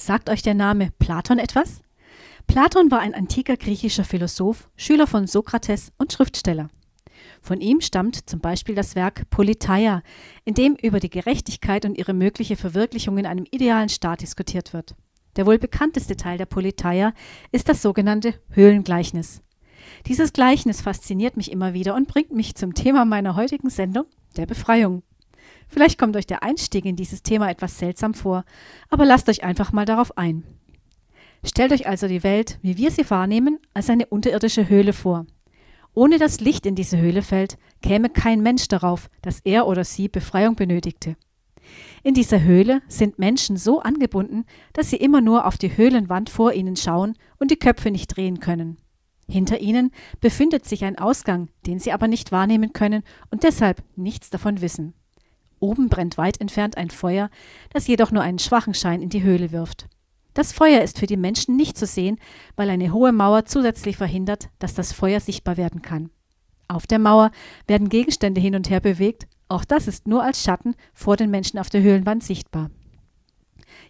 Sagt euch der Name Platon etwas? Platon war ein antiker griechischer Philosoph, Schüler von Sokrates und Schriftsteller. Von ihm stammt zum Beispiel das Werk Politeia, in dem über die Gerechtigkeit und ihre mögliche Verwirklichung in einem idealen Staat diskutiert wird. Der wohl bekannteste Teil der Politeia ist das sogenannte Höhlengleichnis. Dieses Gleichnis fasziniert mich immer wieder und bringt mich zum Thema meiner heutigen Sendung, der Befreiung. Vielleicht kommt euch der Einstieg in dieses Thema etwas seltsam vor, aber lasst euch einfach mal darauf ein. Stellt euch also die Welt, wie wir sie wahrnehmen, als eine unterirdische Höhle vor. Ohne dass Licht in diese Höhle fällt, käme kein Mensch darauf, dass er oder sie Befreiung benötigte. In dieser Höhle sind Menschen so angebunden, dass sie immer nur auf die Höhlenwand vor ihnen schauen und die Köpfe nicht drehen können. Hinter ihnen befindet sich ein Ausgang, den sie aber nicht wahrnehmen können und deshalb nichts davon wissen. Oben brennt weit entfernt ein Feuer, das jedoch nur einen schwachen Schein in die Höhle wirft. Das Feuer ist für die Menschen nicht zu sehen, weil eine hohe Mauer zusätzlich verhindert, dass das Feuer sichtbar werden kann. Auf der Mauer werden Gegenstände hin und her bewegt, auch das ist nur als Schatten vor den Menschen auf der Höhlenwand sichtbar.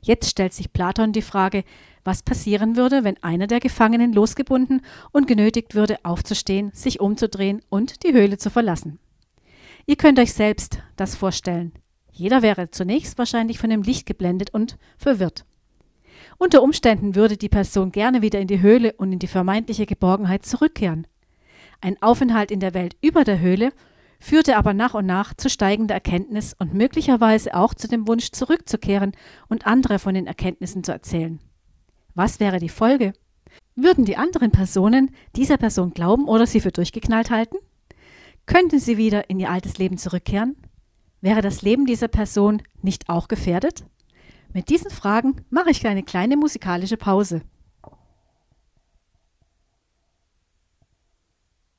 Jetzt stellt sich Platon die Frage, was passieren würde, wenn einer der Gefangenen losgebunden und genötigt würde, aufzustehen, sich umzudrehen und die Höhle zu verlassen. Ihr könnt euch selbst das vorstellen. Jeder wäre zunächst wahrscheinlich von dem Licht geblendet und verwirrt. Unter Umständen würde die Person gerne wieder in die Höhle und in die vermeintliche Geborgenheit zurückkehren. Ein Aufenthalt in der Welt über der Höhle führte aber nach und nach zu steigender Erkenntnis und möglicherweise auch zu dem Wunsch zurückzukehren und andere von den Erkenntnissen zu erzählen. Was wäre die Folge? Würden die anderen Personen dieser Person glauben oder sie für durchgeknallt halten? Könnte sie wieder in ihr altes Leben zurückkehren? Wäre das Leben dieser Person nicht auch gefährdet? Mit diesen Fragen mache ich eine kleine musikalische Pause.